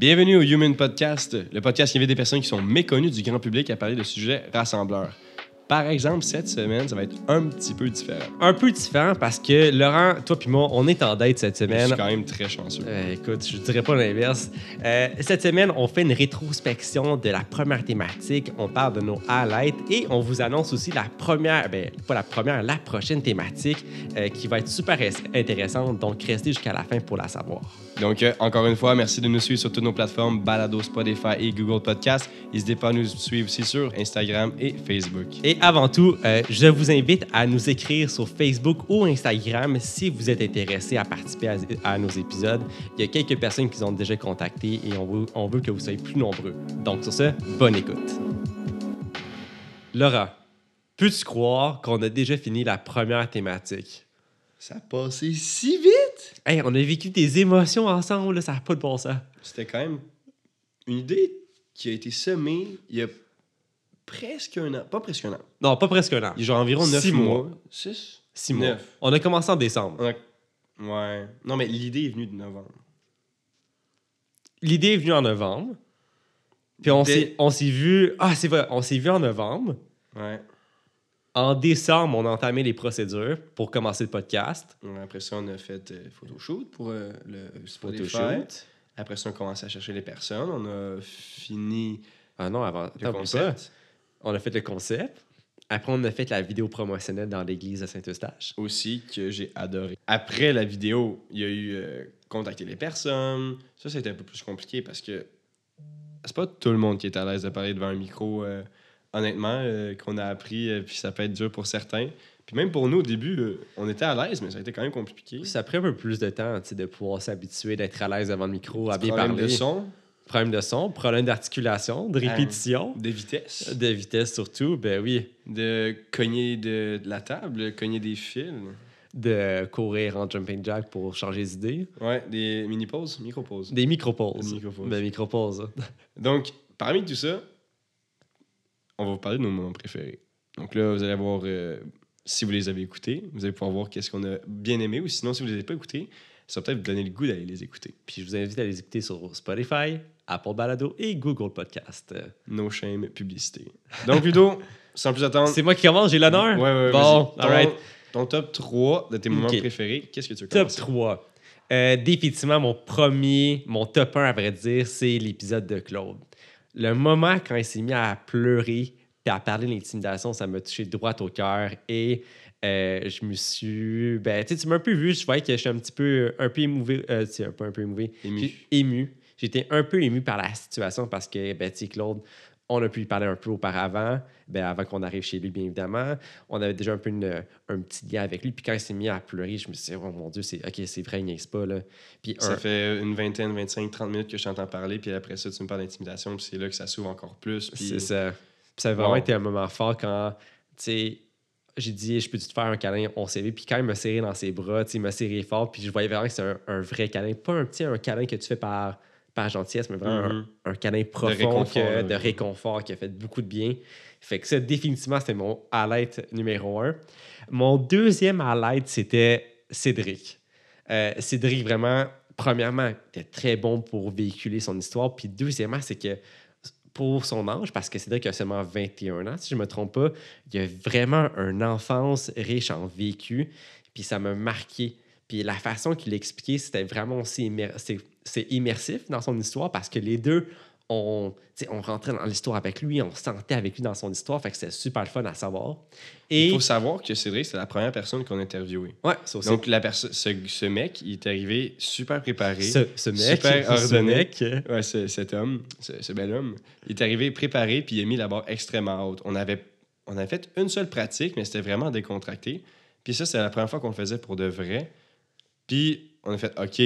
Bienvenue au Human Podcast, le podcast qui invite des personnes qui sont méconnues du grand public à parler de sujets rassembleurs. Par exemple, cette semaine, ça va être un petit peu différent. Un peu différent parce que Laurent, toi puis moi, on est en date cette Je semaine. suis quand même très chanceux. Euh, écoute, je dirais pas l'inverse. Euh, cette semaine, on fait une rétrospection de la première thématique. On parle de nos highlights et on vous annonce aussi la première, ben pas la première, la prochaine thématique euh, qui va être super intéressante. Donc, restez jusqu'à la fin pour la savoir. Donc, euh, encore une fois, merci de nous suivre sur toutes nos plateformes Balado, Spotify et Google Podcast. N'hésitez pas à nous suivre aussi sur Instagram et Facebook. Et avant tout, euh, je vous invite à nous écrire sur Facebook ou Instagram si vous êtes intéressé à participer à, à nos épisodes. Il y a quelques personnes qui nous ont déjà contactés et on veut, on veut que vous soyez plus nombreux. Donc sur ce, bonne écoute. Laura, peux-tu croire qu'on a déjà fini la première thématique? Ça a passé si vite! Hey, on a vécu des émotions ensemble, là, ça n'a pas de bon sens. C'était quand même une idée qui a été semée il y a presque un an. Pas presque un an. Non, pas presque un an. Il y a genre environ Six 9 mois. mois. 6? Six mois. Neuf. On a commencé en décembre. Ouais. Non, mais l'idée est venue de novembre. L'idée est venue en novembre. Puis on s'est on s'est vu. Ah, c'est vrai, on s'est vu en novembre. Ouais. En décembre, on a entamé les procédures pour commencer le podcast. Après ça, on a fait euh, photoshoot pour euh, le. Photoshoot. Après ça, on commence à chercher les personnes. On a fini Ah non, avant. le concept. pas. On a fait le concept. Après, on a fait la vidéo promotionnelle dans l'église de Saint-Eustache. Aussi, que j'ai adoré. Après la vidéo, il y a eu euh, contacter les personnes. Ça, c'était un peu plus compliqué parce que c'est pas tout le monde qui est à l'aise de parler devant un micro. euh, honnêtement, euh, qu'on a appris, euh, puis ça peut être dur pour certains. Puis même pour nous, au début, euh, on était à l'aise, mais ça a été quand même compliqué. Ça a pris un peu plus de temps tu sais, de pouvoir s'habituer, d'être à l'aise devant le micro, à bien Problème parler. de son, Problème de son, problème d'articulation, de répétition, de vitesse, de vitesse surtout. Ben oui, de cogner de, de la table, cogner des fils. de courir en jumping jack pour changer d'idée. Ouais, des mini-pauses, micro-pauses. Des micro-pauses. Des micro-pauses. Ben, micro-pauses. Donc, parmi tout ça, on va vous parler de nos moments préférés. Donc là, vous allez voir, euh, si vous les avez écoutés, vous allez pouvoir voir qu'est-ce qu'on a bien aimé, ou sinon, si vous ne les avez pas écoutés, ça va peut-être vous donner le goût d'aller les écouter. Puis je vous invite à les écouter sur Spotify, Apple Balado et Google Podcast. No shame, publicité. Donc, Ludo, sans plus attendre... C'est moi qui commence, j'ai l'honneur? Ouais, ouais, Bon, vas-y. Ton- alright. Ton top 3 de tes moments préférés, qu'est-ce que tu veux Top commencer? 3. Euh, définitivement, mon premier, mon top 1, à vrai dire, c'est l'épisode de Claude. Le moment quand il s'est mis à pleurer et à parler de l'intimidation, ça m'a touché droit au cœur et euh, je me suis. Ben, tu m'as un peu vu, je voyais que je suis un petit peu, un peu émouvé. Euh, tu sais, un peu, un peu émouvé. Ému. J'étais un peu ému par la situation parce que, ben, Claude, on a pu lui parler un peu auparavant, ben, avant qu'on arrive chez lui, bien évidemment. On avait déjà un peu une- un petit lien avec lui. Puis quand il s'est mis à pleurer, je me suis dit, oh mon Dieu, c'est, OK, c'est vrai, il niaise pas. Là. Puis Ça un- fait une vingtaine, 25, 30 minutes que je t'entends parler, puis après ça, tu me parles d'intimidation, puis c'est là que ça s'ouvre encore plus. Puis... c'est ça. Puis ça a vraiment Wow. été un moment fort quand, tu sais, j'ai dit, je peux-tu te faire un câlin? On s'est vu. Puis quand il m'a serré dans ses bras, tu sais, il m'a serré fort. Puis je voyais vraiment que c'est un, un vrai câlin. Pas un petit un câlin que tu fais par, par gentillesse, mais vraiment Mhm. un, un câlin profond, réconfort, que- là. de réconfort qui a fait beaucoup de bien. Fait que ça, définitivement, c'était mon highlight numéro un. Mon deuxième highlight, c'était Cédric. Euh, Cédric, vraiment, premièrement, était très bon pour véhiculer son histoire. Puis deuxièmement, c'est que pour son âge, parce que Cédric a seulement 21 ans, si je ne me trompe pas, il a vraiment une enfance riche en vécu. Puis ça m'a marqué. Puis la façon qu'il l'expliquait, c'était vraiment aussi c'est, immersif dans son histoire parce que les deux, on, on rentrait dans l'histoire avec lui, on se sentait avec lui dans son histoire. Fait que c'était super le fun à savoir. Et. Il faut savoir que Cédric, c'est la première personne qu'on a interviewée. Ouais, ça aussi. Donc, la ce, ce mec, il est arrivé super préparé. ce, ce mec, super ce ordonné. mec, euh, Ouais, ce- cet homme, ce, ce bel homme, il est arrivé préparé, puis il a mis la barre extrêmement haute. On avait, on avait fait une seule pratique, mais c'était vraiment décontracté. Puis ça, c'est la première fois qu'on le faisait pour de vrai. Puis on a fait, OK,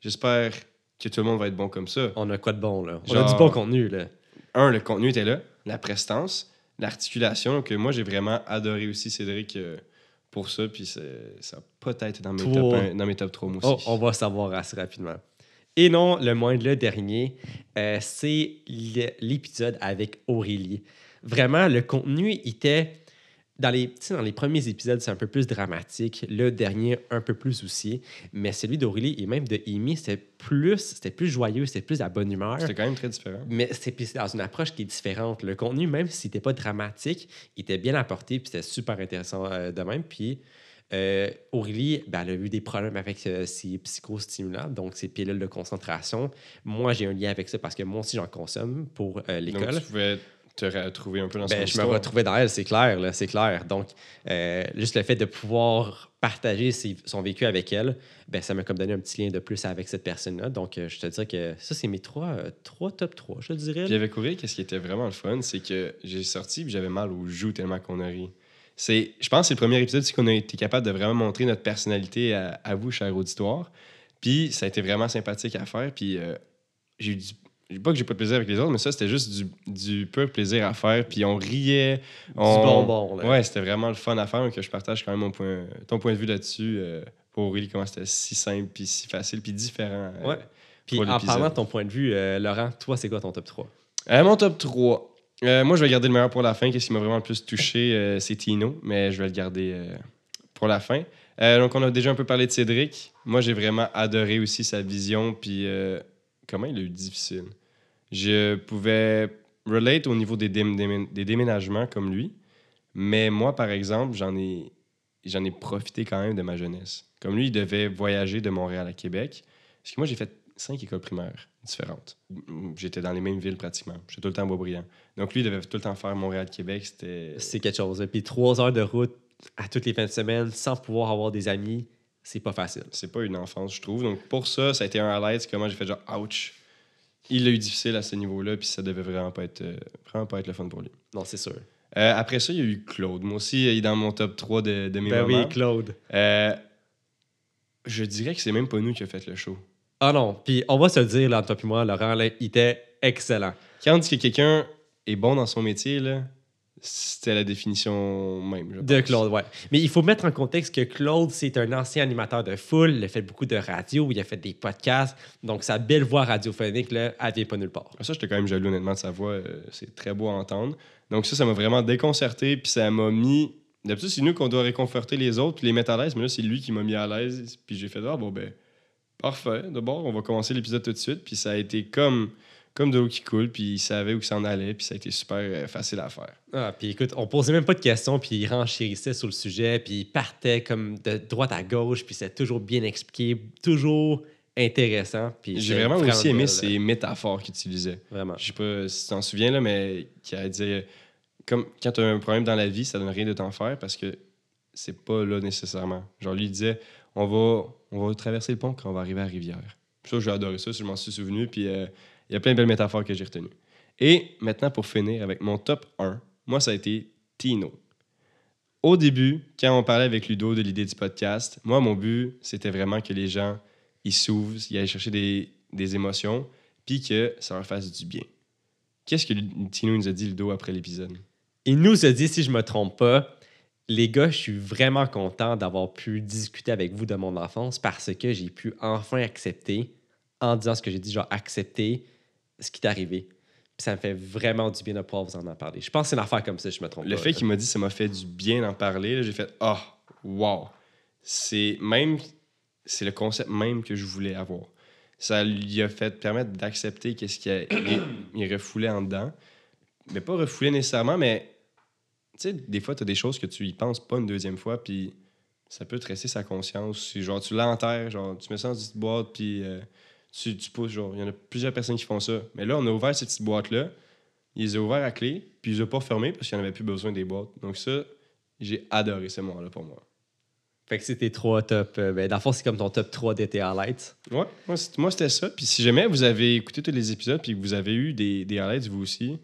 j'espère que tout le monde va être bon comme ça. on a quoi de bon, là? On a Genre- du bon contenu, là. un, le contenu était là, la prestance, l'articulation. Euh, moi, j'ai vraiment adoré aussi Cédric euh, pour ça. Puis ça a peut-être dans mes Toi. top 1, dans mes top 3 moi Oh, aussi. on va savoir assez rapidement. Et non, le moins de le dernier, euh, c'est l'épisode avec Aurélie. Vraiment, le contenu était dans les, dans les premiers épisodes, c'est un peu plus dramatique. Le dernier, un peu plus aussi. Mais celui d'Aurélie et même de Amy, c'était plus, c'était plus joyeux, c'était plus à bonne humeur. C'était quand même très différent. Mais c'est dans une approche qui est différente. Le contenu, même s'il n'était pas dramatique, il était bien apporté, puis c'était super intéressant euh, de même. Puis euh, Aurélie, ben, elle a eu des problèmes avec euh, ses psychostimulants, donc ses pilules de concentration. Moi, j'ai un lien avec ça parce que moi aussi, j'en consomme pour l'école. Te retrouver un peu dans Ben, je me retrouvais dans elle, c'est clair, là, c'est clair. Donc, euh, juste le fait de pouvoir partager ses- son vécu avec elle, ben, ça m'a comme donné un petit lien de plus avec cette personne-là. Donc, euh, je te dirais que ça, c'est mes trois, euh, trois top 3, je te dirais. Puis avec Aurélie, qu'est-ce qui était vraiment le fun, c'est que j'ai sorti puis j'avais mal aux joues tellement qu'on a ri. C'est, je pense que c'est le premier épisode qu'on a été capable de vraiment montrer notre personnalité à, à vous, cher auditoire. Puis ça a été vraiment sympathique à faire. Puis euh, j'ai eu du. Pas que j'ai pas de plaisir avec les autres, mais ça, c'était juste du, du pur plaisir à faire. Puis on riait. On... Du bonbon. Là. Ouais, c'était vraiment le fun à faire. Que je partage quand même mon point, ton point de vue là-dessus. euh, pour Aurélie, comment c'était si simple, puis si facile, puis différent. euh, Ouais. Puis en parlant de ton point de vue, euh, Laurent, toi, c'est quoi ton top 3? Euh, mon top 3. Euh, moi, je vais garder le meilleur pour la fin. Qu'est-ce qui m'a vraiment le plus touché, c'est Tino, mais je vais le garder pour la fin. Donc, on a déjà un peu parlé de Cédric. Moi, j'ai vraiment adoré aussi sa vision, puis comment il a eu difficile. Je pouvais relate au niveau des, dém- démé- des déménagements comme lui, mais moi, par exemple, j'en ai, ai profité quand même de ma jeunesse. Comme lui, il devait voyager de Montréal à Québec. Parce que moi, j'ai fait cinq écoles primaires différentes. J'étais dans les mêmes villes pratiquement. J'étais tout le temps à Boisbriand. Donc lui, il devait tout le temps faire Montréal-Québec. C'était. C'est quelque chose. Puis trois heures de route à toutes les fins de semaine sans pouvoir avoir des amis, c'est pas facile. C'est pas une enfance, je trouve. Donc pour ça, ça a été un highlight. C'est comment j'ai fait genre, ouch. Il a eu difficile à ce niveau-là, puis ça devait vraiment pas être, euh, vraiment pas être le fun pour lui. Non, c'est sûr. Euh, après ça, il y a eu Claude. Moi aussi, il est dans mon top 3 de, de mes Ben moments. oui, Claude. Euh, je dirais que c'est même pas nous qui a fait le show. Ah non, puis on va se le dire, là, toi et moi, Laurent, là, il était excellent. Quand on dit que quelqu'un est bon dans son métier, là, c'était la définition même. je De. Claude, ouais. Mais il faut mettre en contexte que Claude, c'est un ancien animateur de foule. Il a fait beaucoup de radio, il a fait des podcasts. Donc, sa belle voix radiophonique, là, elle vient pas nulle part. Ça, j'étais quand même jaloux, honnêtement, de sa voix. euh, c'est très beau à entendre. Donc, ça, ça m'a vraiment déconcerté. Puis, ça m'a mis. D'habitude, c'est nous qu'on doit réconforter les autres puis les mettre à l'aise. Mais là, c'est lui qui m'a mis à l'aise. Puis, j'ai fait, ah, bon, ben, parfait. D'abord, on va commencer l'épisode tout de suite. Puis, ça a été comme, comme de l'eau qui coule. Puis, il savait où s'en allait. Puis, ça a été super euh, facile à faire. Ah, puis écoute, on posait même pas de questions, puis il renchérissait sur le sujet, puis il partait comme de droite à gauche, puis c'est toujours bien expliqué, toujours intéressant. J'ai vraiment aussi aimé ces métaphores qu'il utilisait. Vraiment. Je sais pas si tu t'en souviens, là, mais qui a dit comme quand tu as un problème dans la vie, ça donne rien de t'en faire parce que c'est pas là nécessairement. Genre, lui, il disait on va, on va traverser le pont quand on va arriver à la rivière. Puis ça, j'ai adoré ça, je m'en suis souvenu. Puis euh, il y a plein de belles métaphores que j'ai retenues. Et maintenant, pour finir avec mon top 1, moi, ça a été Tino. Au début, quand on parlait avec Ludo de l'idée du podcast, moi, mon but, c'était vraiment que les gens, ils s'ouvrent, ils aillent chercher des, des émotions, puis que ça leur fasse du bien. Qu'est-ce que Tino nous a dit, Ludo, après l'épisode? Il nous a dit, si je me trompe pas, les gars, je suis vraiment content d'avoir pu discuter avec vous de mon enfance parce que j'ai pu enfin accepter, en disant ce que j'ai dit, genre accepter ce qui est arrivé. Puis ça me fait vraiment du bien de pouvoir vous en en parler. Je pense que c'est une affaire comme ça, je me trompe Le pas. fait qu'il m'a dit ça m'a fait du bien d'en parler, j'ai fait Ah, wow! C'est même c'est le concept même que je voulais avoir. Ça lui a fait permettre d'accepter qu'est-ce qu'il a- il, refoulait en dedans. Mais pas refoulé nécessairement, mais tu sais, des fois, tu as des choses que tu y penses pas une deuxième fois, puis ça peut te rester sa conscience. Genre, tu l'enterres, genre, tu mets ça dans une petite boîte, puis euh, tu, tu pousses, genre, il y en a plusieurs personnes qui font ça. Mais là, on a ouvert cette petite boîte-là, il les a ouverts à clé, puis il les a pas fermés parce qu'il n'y en avait plus besoin des boîtes. Donc ça, j'ai adoré ce moment-là pour moi. Fait que c'était trois top. euh, ben, dans le fond, c'est comme ton top 3 d'été highlights. Ouais, moi, c'était ça. Puis si jamais vous avez écouté tous les épisodes puis que vous avez eu des, des highlights, vous aussi,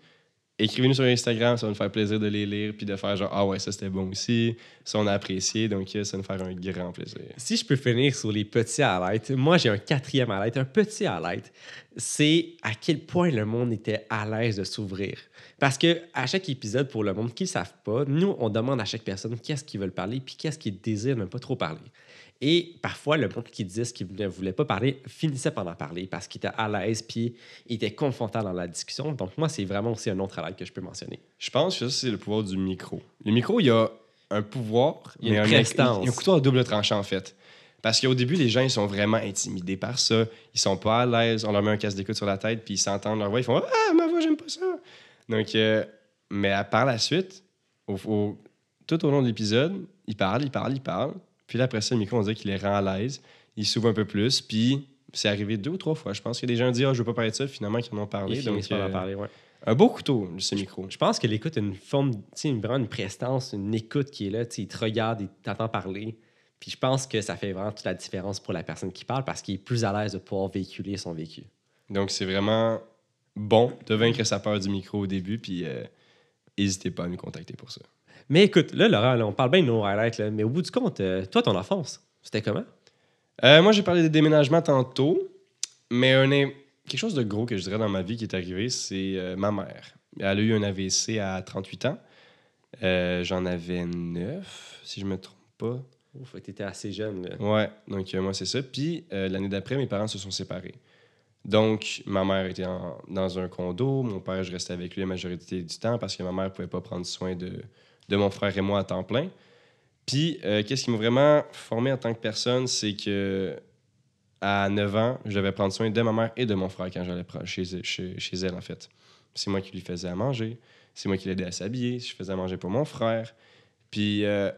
écrivez-nous sur Instagram, ça va nous faire plaisir de les lire puis de faire genre Ah ouais, ça c'était bon aussi, ça on a apprécié, donc euh, ça va nous faire un grand plaisir. Si je peux finir sur les petits highlights, moi j'ai un quatrième highlight, un petit highlight. C'est à quel point le monde était à l'aise de s'ouvrir. Parce que à chaque épisode, pour le monde qui ne savent pas, nous, on demande à chaque personne qu'est-ce qu'ils veulent parler puis qu'est-ce qu'ils désirent ne pas trop parler. Et parfois, le monde qui disait ce qu'il ne voulait pas parler finissait par en parler parce qu'il était à l'aise puis il était confortable dans la discussion. Donc, moi, c'est vraiment aussi un autre highlight que je peux mentionner. Je pense que ça, c'est le pouvoir du micro. Le micro, il y a un pouvoir, Il y a mais une un, il y a un couteau à double tranchant, en fait. Parce qu'au début, les gens, ils sont vraiment intimidés par ça. Ils sont pas à l'aise. On leur met un casque d'écoute sur la tête, puis ils s'entendent leur voix. Ils font Ah, ma voix, j'aime pas ça. Donc, euh, mais à- par la suite, au- au- tout au long de l'épisode, ils parlent, ils parlent, ils parlent. Puis là, après ça, le micro, on dirait qu'il les rend à l'aise. Ils s'ouvrent un peu plus. Puis c'est arrivé deux ou trois fois. Je pense que des gens disent Ah, je veux pas parler de ça. Finalement, ils en ont parlé. Ils Donc, finissent par en euh, parler, ouais. un beau couteau, ce micro. Je pense que l'écoute a une forme, une- vraiment une prestance, une écoute qui est là. Il te regarde, il t'entend parler. Puis je pense que ça fait vraiment toute la différence pour la personne qui parle parce qu'il est plus à l'aise de pouvoir véhiculer son vécu. Donc, c'est vraiment bon de vaincre sa peur du micro au début, puis euh, n'hésitez pas à nous contacter pour ça. Mais écoute, là, Laurent, là, on parle bien de nos highlights, là, mais au bout du compte, euh, toi, ton enfance, c'était comment? Euh, moi, j'ai parlé des déménagements tantôt, mais un, quelque chose de gros que je dirais dans ma vie qui est arrivé, c'est euh, ma mère. Elle a eu un AVC à 38 ans. J'en avais 9, si je me trompe pas. Ouf, t'étais assez jeune. Là. Ouais, donc moi, c'est ça. Puis l'année d'après, mes parents se sont séparés. Donc, ma mère était en- dans un condo. Mon père, je restais avec lui la majorité du temps parce que ma mère ne pouvait pas prendre soin de, de mon frère et moi à temps plein. Puis, euh, qu'est-ce qui m'a vraiment formé en tant que personne, c'est que à 9 ans, je devais prendre soin de ma mère et de mon frère quand j'allais chez, elle, en fait. C'est moi qui lui faisais à manger. C'est moi qui l'aidais à s'habiller. Je faisais à manger pour mon frère. Puis, euh,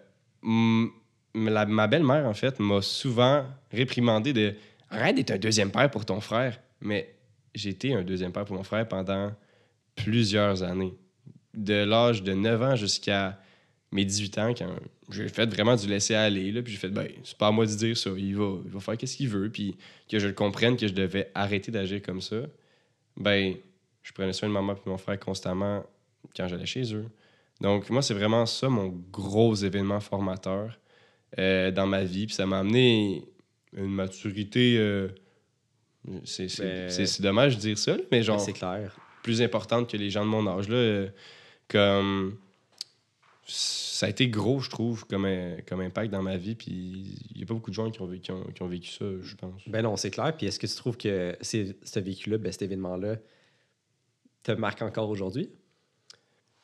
ma belle-mère, en fait, m'a souvent réprimandé de Arrête d'être un deuxième père pour ton frère. Mais j'ai été un deuxième père pour mon frère pendant plusieurs années. De l'âge de 9 ans jusqu'à mes 18 ans, quand j'ai fait vraiment du laisser aller, là, puis j'ai fait, ben, c'est pas à moi de dire ça, il va, il va faire qu'est-ce qu'il veut, puis que je le comprenne que je devais arrêter d'agir comme ça, ben, je prenais soin de maman et mon frère constamment quand j'allais chez eux. Donc, moi, c'est vraiment ça mon gros événement formateur euh, dans ma vie. Puis ça m'a amené une maturité. euh, c'est c'est- Ben- dommage de dire ça, mais genre C'est clair. plus importante que les gens de mon âge. Là, euh, comme ça a été gros, je trouve, comme, comme impact dans ma vie. Puis il n'y a pas beaucoup de gens qui ont, vécu- qui ont, qui ont vécu ça, je pense. Ben non, c'est clair. Puis est-ce que tu trouves que ce vécu-là, ben, cet événement-là, te marque encore aujourd'hui?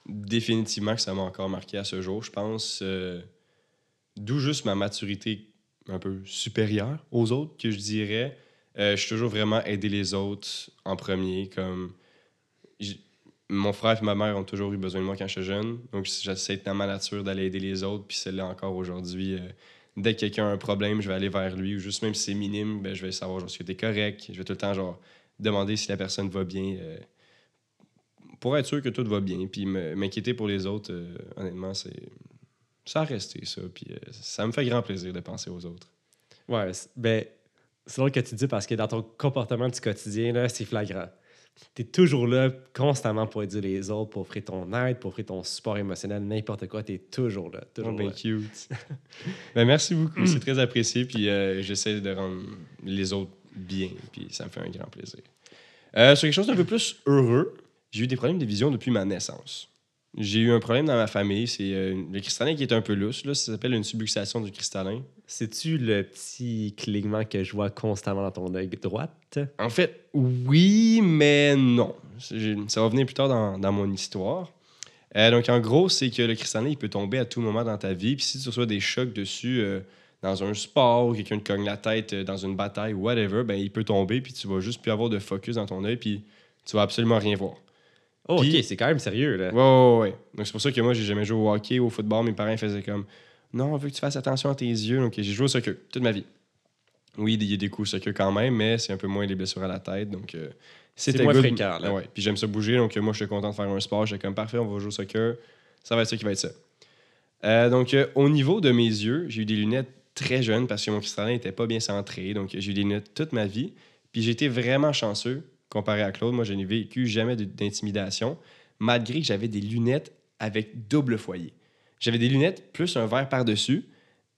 définitivement que ça m'a encore marqué à ce jour, je pense. euh, D'où juste ma maturité un peu supérieure aux autres, que je dirais. Euh, je suis toujours vraiment aidé les autres en premier. Comme mon frère et ma mère ont toujours eu besoin de moi quand j'étais jeune. Donc j'essaie dans ma nature d'aller aider les autres. Puis celle-là encore aujourd'hui. euh, dès que quelqu'un a un problème, je vais aller vers lui. Ou juste même si c'est minime, ben, je vais savoir genre, si t'es correct? Je vais tout le temps genre demander si la personne va bien. euh, pour être sûr que tout va bien. Puis m'inquiéter pour les autres, euh, honnêtement, c'est. Ça a resté, ça. Puis ça me fait grand plaisir de penser aux autres. Ouais, c'est- ben, c'est drôle que tu dis parce que dans ton comportement du quotidien, là, c'est flagrant. Tu es toujours là constamment pour aider les autres, pour offrir ton aide, pour offrir ton support émotionnel, n'importe quoi, tu es toujours là. Toujours Oh, ben là. cute. ben, merci beaucoup. C'est très apprécié. Puis euh, j'essaie de rendre les autres bien. Puis ça me fait un grand plaisir. Euh, sur quelque chose d'un peu plus heureux, j'ai eu des problèmes de vision depuis ma naissance. J'ai eu un problème dans ma famille. C'est euh, le cristallin qui est un peu lousse. Là. Ça s'appelle une subluxation du cristallin. C'est-tu le petit clignement que je vois constamment dans ton œil droite? En fait, oui, mais non. Ça va venir plus tard dans, dans mon histoire. Euh, donc, en gros, c'est que le cristallin, il peut tomber à tout moment dans ta vie. Puis si tu reçois des chocs dessus euh, dans un sport ou quelqu'un te cogne la tête dans une bataille ou whatever, ben, il peut tomber. Puis tu vas juste plus avoir de focus dans ton œil. Puis tu vas absolument rien voir. Oh, Puis- ok, c'est quand même sérieux, là. Ouais, ouais, ouais. Donc, c'est pour ça que moi, j'ai jamais joué au hockey ou au football. Mes parents faisaient comme Non, on veut que tu fasses attention à tes yeux. Donc, j'ai joué au soccer toute ma vie. Oui, il y a des coups au soccer quand même, mais c'est un peu moins les blessures à la tête. Donc, euh, c'était moins good. fréquent, là. Ouais. Puis j'aime ça bouger. Donc, moi, je suis content de faire un sport. J'étais comme parfait, on va jouer au soccer. Ça va être ça qui va être ça. Euh, donc, euh, au niveau de mes yeux, j'ai eu des lunettes très jeunes parce que mon cristallin n'était pas bien centré. Donc, j'ai eu des lunettes toute ma vie. Puis, j'ai été vraiment chanceux comparé à Claude. Moi, je n'ai vécu jamais d'intimidation, malgré que j'avais des lunettes avec double foyer. J'avais des lunettes plus un verre par-dessus,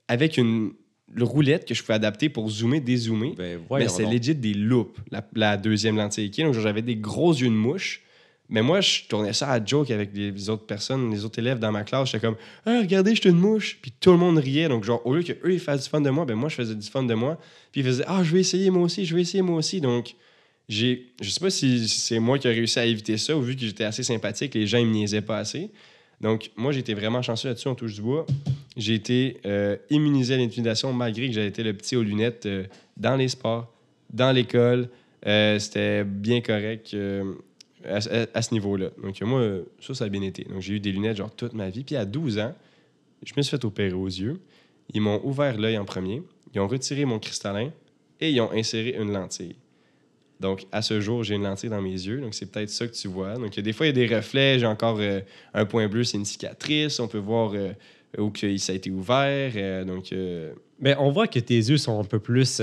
avec une le roulette que je pouvais adapter pour zoomer, dézoomer. Ben, Mais c'est legit des loupes, la, la deuxième lentille qui. Donc, j'avais des gros yeux de mouche. Mais moi, je tournais ça à joke avec les autres personnes, les autres élèves dans ma classe. J'étais comme, ah, regardez, je suis une mouche. Puis tout le monde riait. Donc, genre, au lieu qu'eux, ils fassent du fun de moi, ben moi, je faisais du fun de moi. Puis ils faisaient, ah, je vais essayer moi aussi, je vais essayer moi aussi. Donc, j'ai, je sais pas si c'est moi qui ai réussi à éviter ça, ou vu que j'étais assez sympathique, les gens, ils me niaisaient pas assez. Donc, moi, j'étais vraiment chanceux là-dessus, on touche du bois. j'ai été euh, immunisé à l'intimidation malgré que j'avais été le petit aux lunettes euh, dans les sports, dans l'école. Euh, C'était bien correct à, à- ce niveau-là. Donc, moi, ça, ça a bien été. Donc, j'ai eu des lunettes genre toute ma vie. Puis, à 12 ans, je me suis fait opérer aux yeux. Ils m'ont ouvert l'œil en premier. Ils ont retiré mon cristallin et ils ont inséré une lentille. Donc, à ce jour, j'ai une lentille dans mes yeux. Donc, c'est peut-être ça que tu vois. Donc, des fois, il y a des reflets. J'ai encore euh, un point bleu, c'est une cicatrice. On peut voir euh, où que ça a été ouvert. euh, donc, Mais on voit que tes yeux sont un peu plus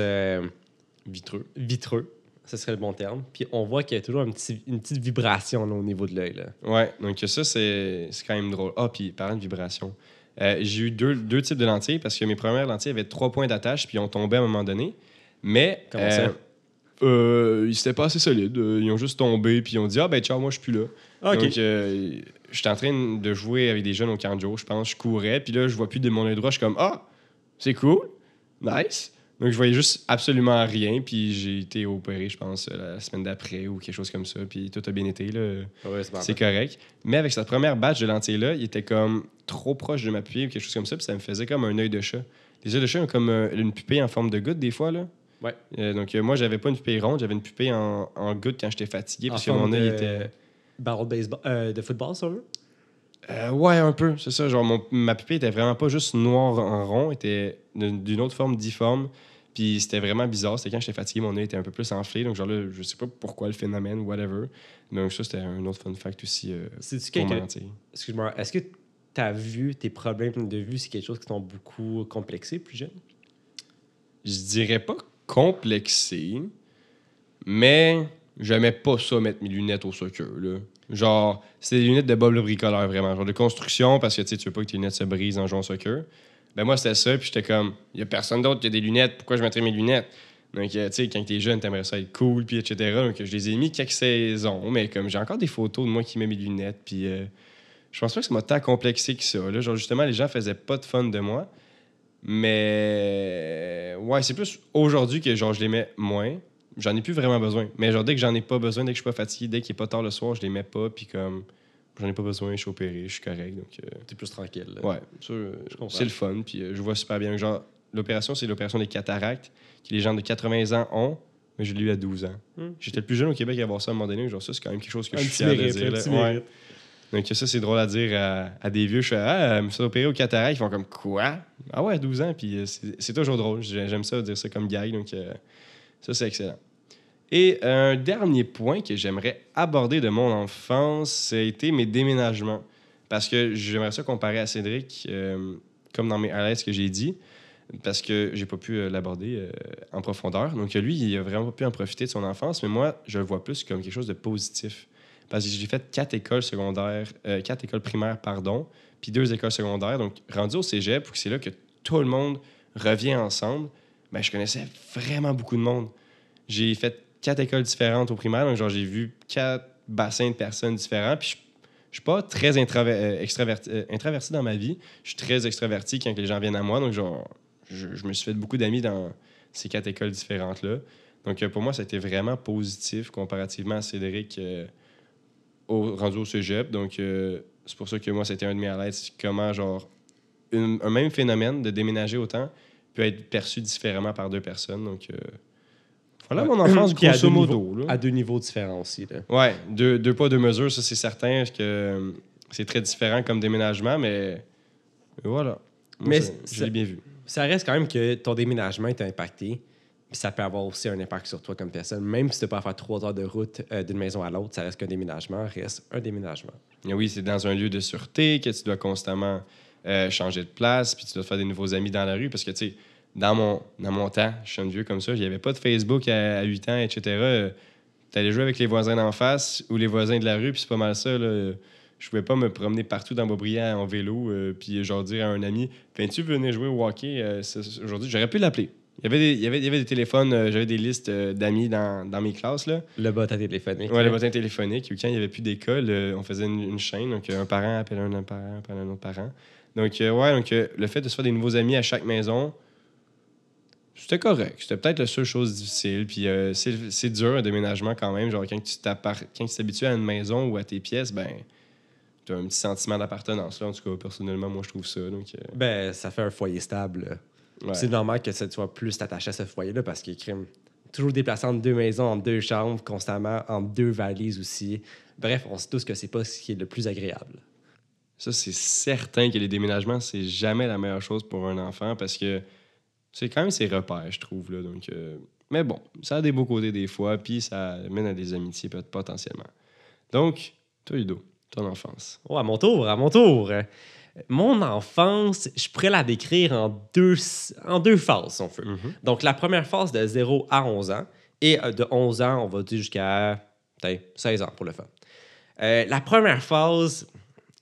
vitreux. vitreux. Ce serait le bon terme. Puis on voit qu'il y a toujours une petite vibration là, au niveau de l'œil. Ouais, donc ça, c'est quand même drôle. Ah, puis parlant de vibration, j'ai eu deux, deux types de lentilles parce que mes premières lentilles avaient trois points d'attache puis ils ont tombé à un moment donné. Mais. Comment ça? Euh, ils étaient pas assez solides. Euh, Ils ont juste tombé puis ils ont dit Ah, ben, ciao, moi, je suis plus là. Ah. Donc, euh, j'étais en train de jouer avec des jeunes au cardio, je pense. Je courais, puis là, je vois plus de mon œil droit. Je suis comme Ah, c'est cool, nice. Donc, je voyais juste absolument rien, puis j'ai été opéré, je pense, la semaine d'après ou quelque chose comme ça, puis tout a bien été. Là. Ouais, c'est correct. Mais avec cette première batch de lentilles-là, il était comme trop proche de ma pupille ou quelque chose comme ça, puis ça me faisait comme un œil de chat. Les œils de chat ont comme une pupille en forme de goutte, des fois, là. Ouais. Euh, donc, euh, moi, j'avais pas une pupille ronde, j'avais une pupille en, en goutte quand j'étais fatigué, En parce que mon œil de- était. Barreau de baseball, euh, de football, ça veut? Euh, ouais, un peu, c'est ça. Genre, mon- ma pupille était vraiment pas juste noire en rond, était d'une autre forme difforme. Puis c'était vraiment bizarre. C'était quand j'étais fatigué, mon œil était un peu plus enflé. Donc, genre là, je sais pas pourquoi le phénomène, whatever. Donc, ça, c'était un autre fun fact aussi C'est-tu quelque... Excuse-moi, est-ce que ta vue, tes problèmes de vue, c'est quelque chose qui t'ont beaucoup complexé plus jeune? Je dirais pas complexé, mais j'aimais pas ça mettre mes lunettes au soccer. Là. Genre, c'était des lunettes de Bob le bricoleur, vraiment. Genre de construction, parce que tu veux pas que tes lunettes se brisent en jouant au soccer. Ben moi, c'était ça, puis j'étais comme, il y a personne d'autre qui a des lunettes, pourquoi je mettrais mes lunettes? Donc, euh, tu sais, quand t'es jeune, t'aimerais ça être cool, puis etc. Donc, je les ai mis quelques saisons, mais comme j'ai encore des photos de moi qui met mes lunettes, puis euh, je pense pas que ça m'a tant complexé que ça. Là. Genre, justement, les gens faisaient pas de fun de moi. Mais ouais, c'est plus aujourd'hui que genre je les mets moins. J'en ai plus vraiment besoin. Mais genre dès que j'en ai pas besoin, dès que je suis pas fatigué, dès qu'il est pas tard le soir, je les mets pas. Puis comme j'en ai pas besoin, je suis opéré, je suis correct. Donc euh, T'es plus tranquille. là. ouais, euh, c'est le fun. Puis euh, je vois super bien. Genre l'opération, c'est l'opération des cataractes que les gens de 80 ans ont. Mais je l'ai eu à 12 ans. Hmm. J'étais le plus jeune au Québec à avoir ça à un moment donné. Genre ça, c'est quand même quelque chose que Un je suis fier de mérite, dire. un là. petit Ouais. Donc ça, c'est drôle à dire à, des vieux. Je fais Ah, elle me fait opérer au cataract. Ils font comme Quoi? Ah ouais, à 12 ans. Puis euh, c'est toujours drôle. J'ai- J'aime ça dire ça comme gag. Donc euh, ça, c'est excellent. Et un dernier point que j'aimerais aborder de mon enfance, été mes déménagements. Parce que j'aimerais ça comparer à Cédric, euh, comme dans mes highlights que j'ai dit, parce que j'ai pas pu euh, l'aborder euh, en profondeur. Donc lui, il a vraiment pas pu en profiter de son enfance, mais moi, je le vois plus comme quelque chose de positif. Parce que j'ai fait quatre écoles secondaires, euh, quatre écoles primaires, pardon, puis deux écoles secondaires. Donc, rendu au cégep, c'est là que tout le monde revient ensemble, ben, je connaissais vraiment beaucoup de monde. J'ai fait quatre écoles différentes au primaire, donc genre, j'ai vu quatre bassins de personnes différents, puis je je suis pas très intraver- euh, extraverti, euh, introverti dans ma vie. Je suis très extraverti quand les gens viennent à moi. Donc, genre, je, me suis fait beaucoup d'amis dans ces quatre écoles différentes-là. Donc, pour moi, ça a été vraiment positif comparativement à Cédric au, rendu au cégep. Donc, euh, c'est pour ça que moi, c'était un de mes highlights. Comment, genre, une- un même phénomène de déménager autant peut être perçu différemment par deux personnes. Donc, euh, voilà Ouais. mon enfance, grosso deux modo. niveaux- là. À deux niveaux différents aussi. Là. Ouais, deux, deux poids, deux mesures, ça c'est certain que euh, c'est très différent comme déménagement, mais voilà. Moi, Mais ça, je l'ai bien vu. Ça reste quand même que ton déménagement t'a impacté. Ça peut avoir aussi un impact sur toi comme personne. Même si tu pas à faire trois heures de route euh, d'une maison à l'autre, ça reste qu'un déménagement reste un déménagement. Et oui, c'est dans un lieu de sûreté que tu dois constamment euh, changer de place, puis tu dois faire des nouveaux amis dans la rue parce que, tu sais, dans mon, dans mon temps, je suis un vieux comme ça, il n'y avait pas de Facebook à, à 8 ans, etc. Tu allais jouer avec les voisins d'en face ou les voisins de la rue, puis c'est pas mal ça. Là. Je pouvais pas me promener partout dans Beaubriand en vélo, euh, puis genre dire à un ami Viens-tu venir jouer au hockey euh, aujourd'hui J'aurais pu l'appeler. Il y avait des, il y avait, il y avait des téléphones, euh, j'avais des listes euh, d'amis dans, dans mes classes. Là. Le bot à téléphonique. Ouais, le bottin téléphonique. Ou quand il n'y avait plus d'école, euh, on faisait une, une chaîne. Donc, un parent appelait un autre parent, appelait un autre parent. Donc, ouais, donc, le fait de se faire des nouveaux amis à chaque maison, c'était correct. C'était peut-être la seule chose difficile. Puis, c'est c'est dur, un déménagement quand même. Genre, quand tu t'appar- quand tu t'habitues à une maison ou à tes pièces, ben, tu as un petit sentiment d'appartenance. Là. En tout cas, personnellement, moi, je trouve ça. Donc, Ben, ça fait un foyer stable. Ouais. C'est normal que ça, tu sois plus attaché à ce foyer-là parce qu'il crime toujours déplacé entre deux maisons, entre deux chambres, constamment, entre deux valises aussi. Bref, on sait tous que c'est pas ce qui est le plus agréable. Ça, c'est certain que les déménagements, c'est jamais la meilleure chose pour un enfant parce que c'est quand même ses repères, je trouve. Là, donc, euh, Mais bon, ça a des beaux côtés des fois, puis ça mène à des amitiés peut-être potentiellement. Donc, toi, Ludo, ton enfance. Oh, à mon tour, à mon tour. Mon enfance, je pourrais la décrire en deux, en deux phases, si on veut. Donc, la première phase de 0 à 11 ans, et euh, de 11 ans, on va dire jusqu'à peut-être 16 ans pour le fun. Euh, la première phase,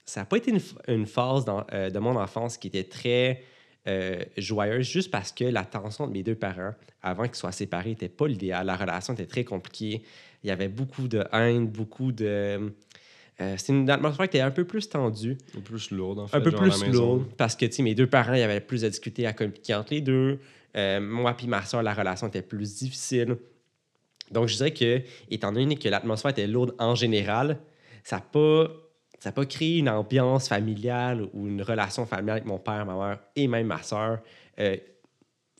ça n'a pas été une, phase dans- euh, de mon enfance qui était très euh, joyeuse, juste parce que la tension de mes deux parents, avant qu'ils soient séparés, n'était pas l'idéal. La relation était très compliquée. Il y avait beaucoup de haine, beaucoup de... euh, C'était une atmosphère qui était un peu plus tendue Un peu plus lourde, en fait. un peu plus maison. lourd parce que tu sais, mes deux parents, il y avait plus à discuter à compliquer entre les deux. Euh, moi puis ma soeur, la relation était plus difficile. Donc, je dirais que, étant donné que l'atmosphère était lourde en général, ça n'a pas, ça a pas créé une ambiance familiale ou une relation familiale avec mon père, ma mère et même ma soeur. euh,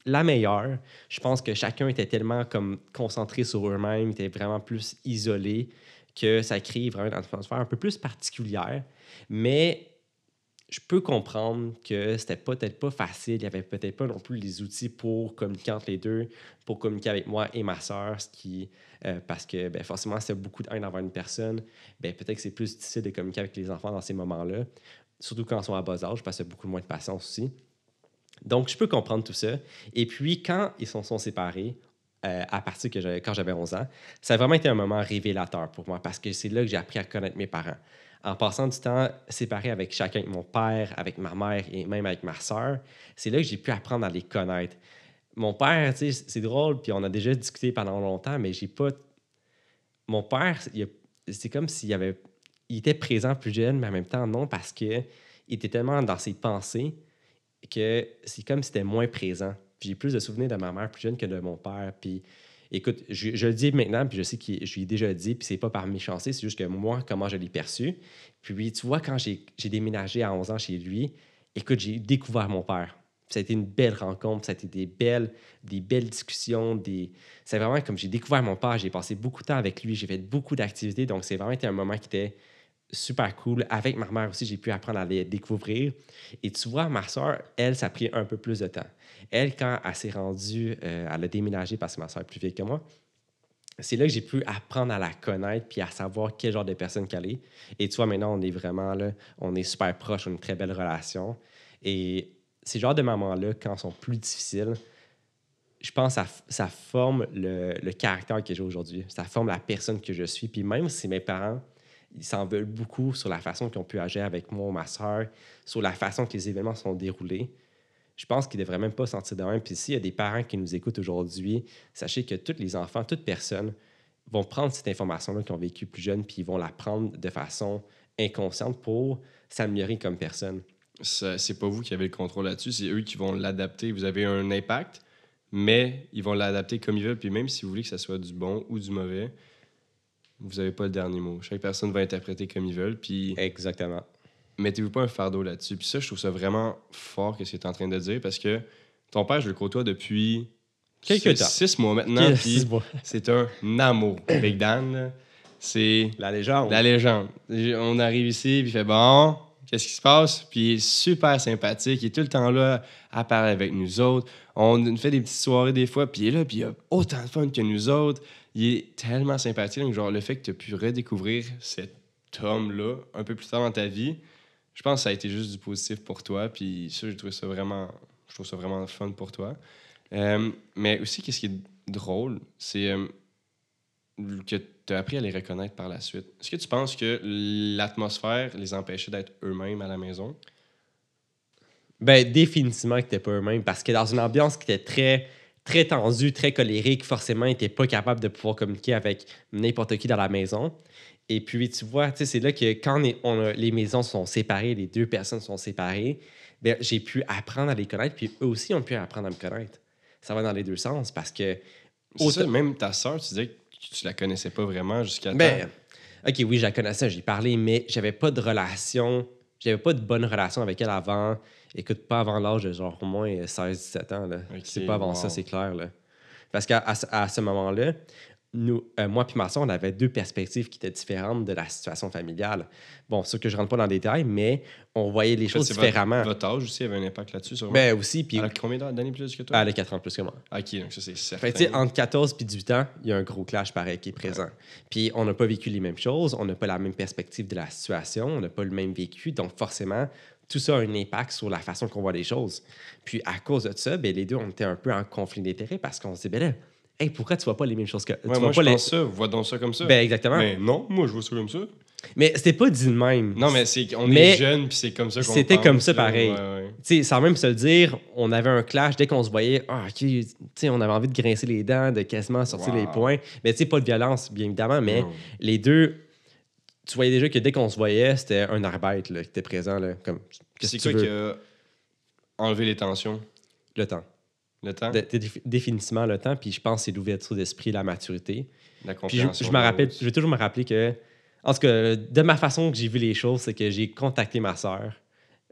la meilleure. Je pense que chacun était tellement comme concentré sur eux-mêmes, était vraiment plus isolé que ça crée vraiment une atmosphère un peu plus particulière. Mais je peux comprendre que c'était peut-être pas facile. Il n'y avait peut-être pas non plus les outils pour communiquer entre les deux, pour communiquer avec moi et ma sœur, euh, parce que ben, forcément, c'est beaucoup de haine envers une personne. Ben, peut-être que c'est plus difficile de communiquer avec les enfants dans ces moments-là, surtout quand ils sont à bas âge, parce qu'il y a beaucoup moins de patience aussi. Donc, je peux comprendre tout ça. Et puis, quand ils se sont séparés, euh, à partir que quand j'avais 11 ans, ça a vraiment été un moment révélateur pour moi parce que c'est là que j'ai appris à connaître mes parents. En passant du temps séparé avec chacun, avec mon père, avec ma mère et même avec ma soeur, c'est là que j'ai pu apprendre à les connaître. Mon père, c'est drôle, puis on a déjà discuté pendant longtemps, mais j'ai pas. Mon père, c'est comme s'il avait. Il était présent plus jeune, mais en même temps, non, parce que il était tellement dans ses pensées que c'est comme si c'était moins présent. Puis j'ai plus de souvenirs de ma mère plus jeune que de mon père. Puis écoute, je, le dis maintenant, puis je sais que je lui ai déjà dit, puis c'est pas par méchanceté, c'est juste que moi, comment je l'ai perçu. Puis tu vois, quand j'ai déménagé à 11 ans chez lui, écoute, j'ai découvert mon père. Ça a été une belle rencontre, ça a été des belles, des belles discussions. Des... C'est vraiment comme j'ai découvert mon père, j'ai passé beaucoup de temps avec lui, j'ai fait beaucoup d'activités, donc c'est vraiment été un moment qui était super cool. Avec ma mère aussi, j'ai pu apprendre à les découvrir. Et tu vois, ma soeur, elle, ça a pris un peu plus de temps. Elle, quand elle s'est rendue, euh, elle a déménagé parce que ma soeur est plus vieille que moi, c'est là que j'ai pu apprendre à la connaître puis à savoir quel genre de personne qu'elle est. Et tu vois, maintenant, on est vraiment là, on est super proches, on a une très belle relation. Et ces genres de moments-là, quand ils sont plus difficiles, je pense que ça, ça forme le, le caractère que j'ai aujourd'hui. Ça forme la personne que je suis. Puis même si mes parents, ils s'en veulent beaucoup sur la façon qu'ils ont pu agir avec moi ou ma soeur, sur la façon que les événements sont déroulés, je pense qu'ils ne devraient même pas se sentir de même. Puis s'il y a des parents qui nous écoutent aujourd'hui, sachez que tous les enfants, toute personne vont prendre cette information-là qu'ils ont vécue plus jeune, puis ils vont la prendre de façon inconsciente pour s'améliorer comme personne. C'est pas vous qui avez le contrôle là-dessus, c'est eux qui vont l'adapter. Vous avez un impact, mais ils vont l'adapter comme ils veulent. Puis même si vous voulez que ça soit du bon ou du mauvais, vous n'avez pas le dernier mot. Chaque personne va interpréter comme ils veulent. Puis Exactement. mettez-vous pas un fardeau là-dessus. Puis ça, je trouve ça vraiment fort que ce que tu es en train de dire parce que ton père, je le côtoie depuis Quelques six, temps. six mois maintenant. puis c'est un amour. Big Dan, c'est La légende. la légende. On arrive ici, puis il fait bon, qu'est-ce qui se passe? Puis il est super sympathique, il est tout le temps là à parler avec nous autres. On fait des petites soirées des fois, puis il est là, puis il a autant de fun que nous autres. Il est tellement sympathique. Donc, genre, le fait que tu as pu redécouvrir cet homme-là un peu plus tard dans ta vie, je pense que ça a été juste du positif pour toi. Puis ça, je trouve ça vraiment, je trouve ça vraiment fun pour toi. Euh, mais aussi, qu'est-ce qui est drôle, c'est euh, que tu as appris à les reconnaître par la suite. Est-ce que tu penses que l'atmosphère les empêchait d'être eux-mêmes à la maison? Ben, définitivement que t'es pas eux-mêmes parce que dans une ambiance qui était très, très tendue, très colérique, forcément, ils n'étaient pas capables de pouvoir communiquer avec n'importe qui dans la maison. Et puis, tu vois, c'est là que quand on a- les maisons sont séparées, les deux personnes sont séparées, ben, j'ai pu apprendre à les connaître, puis eux aussi ont pu apprendre à me connaître. Ça va dans les deux sens parce que C'est Autant- ça, même ta soeur, tu disais que tu la connaissais pas vraiment jusqu'à Ben, OK, oui, je la connaissais, j'y parlais, mais j'avais pas de relation, j'avais pas de bonne relation avec elle avant. Écoute, pas avant l'âge de genre au moins 16-17 ans. Là. C'est pas avant ça, c'est clair. Là. Parce qu'à à ce- à ce moment-là, nous, euh, moi et ma soeur, on avait deux perspectives qui étaient différentes de la situation familiale. Bon, sûr que je rentre pas dans le détail, mais on voyait les En fait, choses différemment. Votre, âge aussi avait un impact là-dessus, sûrement. Ben aussi, puis Elle a combien d'années plus que toi? elle a 4 ans plus que moi. Ok, donc ça, c'est certain. Fait que, entre 14 et 18 ans, il y a un gros clash pareil qui est présent. Puis on n'a pas vécu les mêmes choses, on n'a pas la même perspective de la situation, on n'a pas le même vécu. Donc forcément, tout ça a un impact sur la façon qu'on voit les choses. Puis à cause de ça, ben, les deux, on était un peu en conflit d'intérêts parce qu'on se dit, ben là, hey, pourquoi tu vois pas les mêmes choses que... tu Ouais, vois moi, pas je les... pense ça. Vois donc ça comme ça. Ben exactement. Mais non, moi, je vois ça comme ça. Mais c'était pas dit de même. Non, mais c'est Mais est jeune, puis c'est comme ça qu'on c'était comme ça là. pareil. Ouais, ouais. Tu sais, sans même se le dire, on avait un clash dès qu'on se voyait. Ah, ok, tu sais, on avait envie de grincer les dents, de quasiment sortir Wow. les poings. Mais tu sais, pas de violence, bien évidemment, mais les deux, tu voyais déjà que dès qu'on se voyait, c'était un arbitre là, qui était présent. Là, comme, qu'est-ce C'est que tu quoi qui a enlevé les tensions? Le temps. Le temps? Dé- dé- définitivement le temps, puis je pense que c'est l'ouverture d'esprit, la maturité. La Puis je, compréhension. je me rappelle, je vais toujours me rappeler que, en tout cas, de ma façon que j'ai vu les choses, c'est que j'ai contacté ma sœur.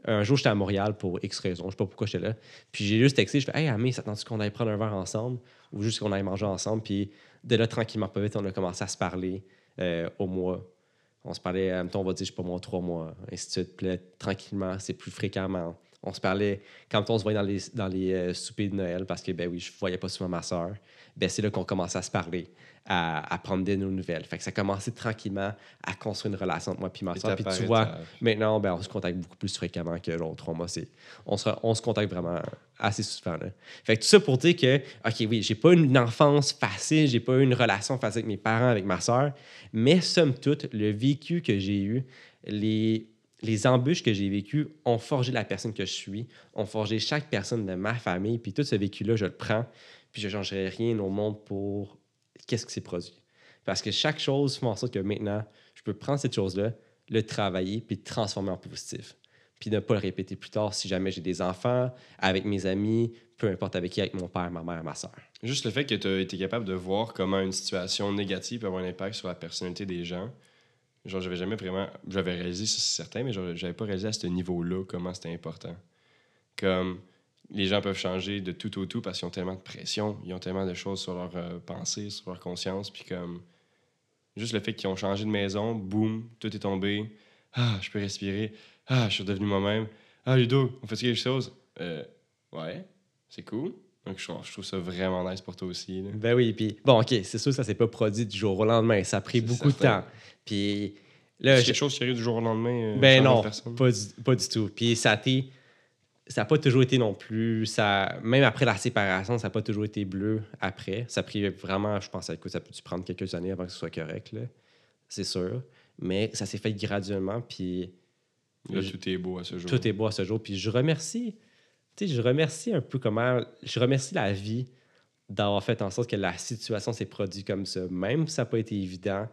Un jour, j'étais à Montréal pour X raisons, je sais pas pourquoi j'étais là. Puis j'ai juste texté, je fais Hey, Amé, ça tente qu'on aille prendre un verre ensemble ou juste qu'on aille manger ensemble? Puis de là, tranquillement, pas vite, on a commencé à se parler euh, au mois. On se parlait, euh, on va dire, je sais pas moi, trois mois, ainsi de suite. Tranquillement, c'est plus fréquemment. On se parlait quand on se voyait dans les, dans euh, soupers de Noël parce que, ben oui, je voyais pas souvent ma sœur. Ben, c'est là qu'on commençait à se parler, à, à prendre de nos nouvelles. Fait que ça a commencé tranquillement à construire une relation entre moi et ma étape Puis tu vois, maintenant, ben, on se contacte beaucoup plus fréquemment que l'autre trois mois. On se, on se contacte vraiment assez souvent. Là. Fait que tout ça pour dire que, OK, oui, j'ai pas une enfance facile, j'ai pas eu une relation facile avec mes parents, avec ma sœur, mais somme toute, le vécu que j'ai eu, les, les embûches que j'ai vécues ont forgé la personne que je suis, ont forgé chaque personne de ma famille, puis tout ce vécu-là, je le prends, puis je ne changerai rien au monde pour qu'est-ce qui s'est produit? Parce que chaque chose fait en sorte que maintenant, je peux prendre cette chose-là, le travailler, puis le transformer en positif. Puis ne pas le répéter plus tard si jamais j'ai des enfants, avec mes amis, peu importe avec qui, avec mon père, ma mère, ma soeur. Juste le fait que tu as été capable de voir comment une situation négative peut avoir un impact sur la personnalité des gens. Genre, j'avais jamais vraiment. J'avais réalisé, c'est certain, mais j'avais pas réalisé à ce niveau-là comment c'était important. Comme les gens peuvent changer de tout au tout parce qu'ils ont tellement de pression, ils ont tellement de choses sur leur euh, pensée, sur leur conscience, puis comme. Juste le fait qu'ils ont changé de maison, boum, tout est tombé. Ah, je peux respirer. Ah, je suis redevenu moi-même. Ah, Ludo, on fait quelque chose? Euh, ouais, c'est cool. Donc, je trouve, je trouve ça vraiment nice pour toi aussi. là. Ben oui, puis bon, OK, c'est sûr que ça s'est pas produit du jour au lendemain. Ça a pris beaucoup certain. de temps. Puis là, C'est quelque chose qui arrive du jour au lendemain. euh, Ben non, personne? pas du, pas du tout. Puis ça a été. Ça n'a pas toujours été non plus. Ça, même après la séparation, ça n'a pas toujours été bleu après. Ça a pris vraiment, je pense, écoute, ça peut prendre quelques années avant que ce soit correct, là. C'est sûr. Mais ça s'est fait graduellement, puis Là, je- tout est beau à ce jour. tout est beau à ce jour. Puis je remercie, tu sais, je remercie un peu comment. Je remercie la vie d'avoir fait en sorte que la situation s'est produite comme ça. Même si ça n'a pas été évident,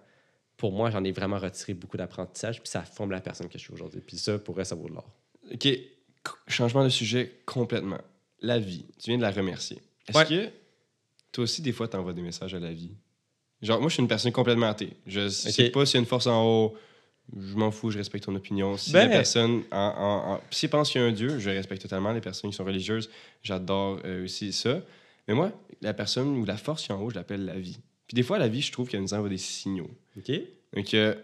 pour moi, j'en ai vraiment retiré beaucoup d'apprentissage, puis ça forme la personne que je suis aujourd'hui. Puis ça, pour ça vaut de l'or. OK, changement de sujet complètement. La vie, tu viens de la remercier. Est-ce Ouais. que toi aussi, des fois, tu envoies des messages à la vie? Genre, moi, je suis une personne complètement athée. Je sais Ok. pas s'il y a une force en haut. Je m'en fous, je respecte ton opinion. Si Ben- la personne en, en, en- s'il pense qu'il y a un Dieu, je respecte totalement les personnes qui sont religieuses. J'adore euh, aussi ça. Mais moi, la personne ou la force qui est en haut, je l'appelle la vie. Puis des fois, la vie, je trouve qu'elle nous envoie des signaux. OK? Donc, euh,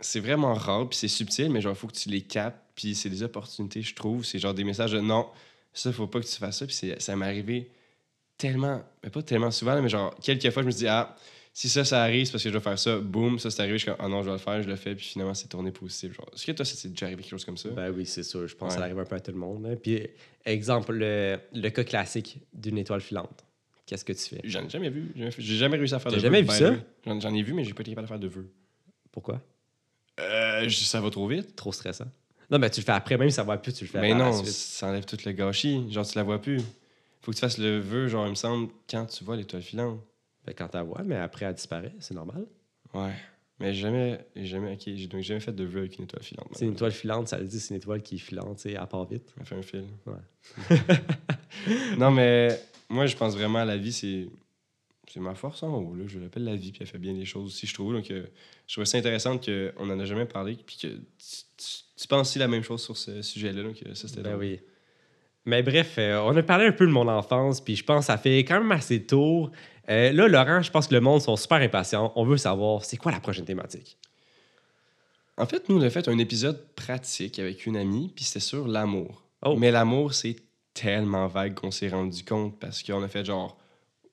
c'est vraiment rare, puis c'est subtil, mais genre, il faut que tu les captes, puis c'est des opportunités, je trouve. C'est genre des messages de non, ça, faut pas que tu fasses ça, puis c'est- ça m'est arrivé tellement, mais pas tellement souvent, mais genre, quelques fois, je me dis, ah, si ça, ça arrive, c'est parce que je dois faire ça, boum, ça, c'est arrivé, je suis comme, ah non, je dois le faire, je le fais, puis finalement, c'est tourné positif. Genre, est-ce que toi, ça t'est déjà arrivé quelque chose comme ça? Ben oui, c'est sûr. Je pense que ça arrive un peu à tout le monde. hein. Puis, exemple, le, le cas classique d'une étoile filante. Qu'est-ce que tu fais? J'en ai jamais vu. jamais J'ai jamais réussi à faire de jamais vœux, vu by the ça? way. J'en, j'en ai vu, mais j'ai pas été capable de faire de vœux. Pourquoi? Euh, ça va trop vite. Trop stressant. Non, mais tu le fais après, même si ça va plus, tu le fais Mais la Ben non, ça enlève tout le gâchis. Genre, tu la vois plus. Faut que tu fasses le vœu, genre, il me semble, quand tu vois l'étoile filante. Fait quand tu vois, mais après, elle disparaît. C'est normal. Ouais. Mais jamais, jamais, ok, j'ai donc jamais fait de vœu avec une étoile filante. C'est une étoile filante, ça veut dire c'est une étoile qui est filante, tu sais, elle part vite. On fait un fil. Ouais. non, mais moi, je pense vraiment à la vie, c'est. C'est ma force en haut. Là. Je l'appelle la vie, puis elle fait bien les choses aussi, je trouve. Donc, euh, je trouvais ça intéressant qu'on n'en a jamais parlé, puis que tu, penses aussi la même chose sur ce sujet-là. Donc, euh, ça, c'était Ben drôle. oui. Mais bref, euh, on a parlé un peu de mon enfance, puis je pense que ça fait quand même assez tour. Euh, là, Laurent, je pense que le monde sont super impatients. On veut savoir, c'est quoi la prochaine thématique? En fait, nous, on a fait un épisode pratique avec une amie, puis c'était sur l'amour. Oh. Mais l'amour, c'est tellement vague qu'on s'est rendu compte parce qu'on a fait genre,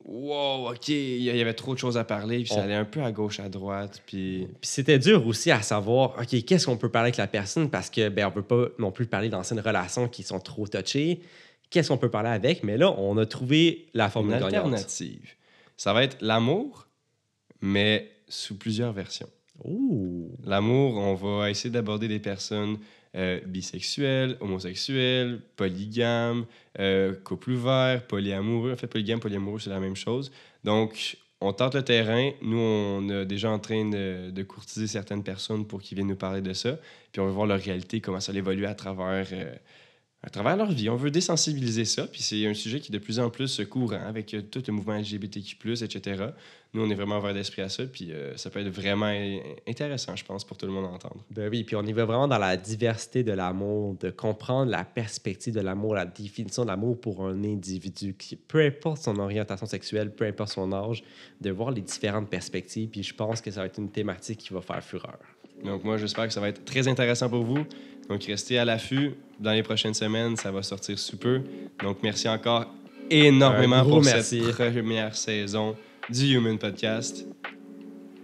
wow, OK, il y avait trop de choses à parler, puis ça allait un peu à gauche, à droite, puis. Puis c'était dur aussi à savoir, OK, qu'est-ce qu'on peut parler avec la personne parce que, ben, on peut pas non plus parler d'anciennes relations qui sont trop touchées. Qu'est-ce qu'on peut parler avec? Mais là, on a trouvé la Une formule gagnante. alternative. Ça va être l'amour, mais sous plusieurs versions. L'amour, on va essayer d'aborder des personnes euh, bisexuelles, homosexuelles, polygames, euh, couple ouvert, polyamoureux. En fait, polygame, polyamoureux, c'est la même chose. Donc, on tente le terrain. Nous, on est déjà en train de, de courtiser certaines personnes pour qu'ils viennent nous parler de ça. Puis on veut voir leur réalité, comment ça évolue à travers, euh, à travers leur vie. On veut désensibiliser ça. Puis c'est un sujet qui est de plus en plus courant avec euh, tout le mouvement LGBTQ, etc. Nous, on est vraiment ouvert d'esprit à ça. Puis euh, ça peut être vraiment in- intéressant, je pense, pour tout le monde à entendre. Ben oui, puis on y va vraiment dans la diversité de l'amour, de comprendre la perspective de l'amour, la définition de l'amour pour un individu, qui, peu importe son orientation sexuelle, peu importe son âge, de voir les différentes perspectives. Puis je pense que ça va être une thématique qui va faire fureur. Donc moi, j'espère que ça va être très intéressant pour vous. Donc restez à l'affût. Dans les prochaines semaines, ça va sortir sous peu. Donc merci encore énormément pour merci. cette première saison du Human Podcast.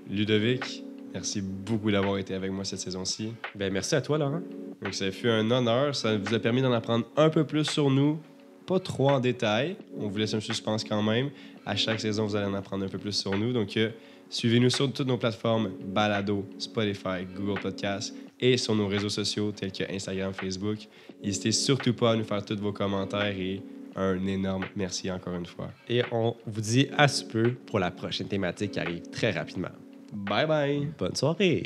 Ludovic, merci beaucoup d'avoir été avec moi cette saison-ci. Ben merci à toi, Laurent. Donc ça fut un honneur. Ça vous a permis d'en apprendre un peu plus sur nous. Pas trop en détail. On vous laisse un suspense quand même. À chaque saison, vous allez en apprendre un peu plus sur nous. Donc euh, suivez-nous sur toutes nos plateformes Balado, Spotify, Google Podcasts et sur nos réseaux sociaux tels que Instagram, Facebook. N'hésitez surtout pas à nous faire tous vos commentaires et un énorme merci encore une fois. Et on vous dit à ce peu pour la prochaine thématique qui arrive très rapidement. Bye bye! Bonne soirée!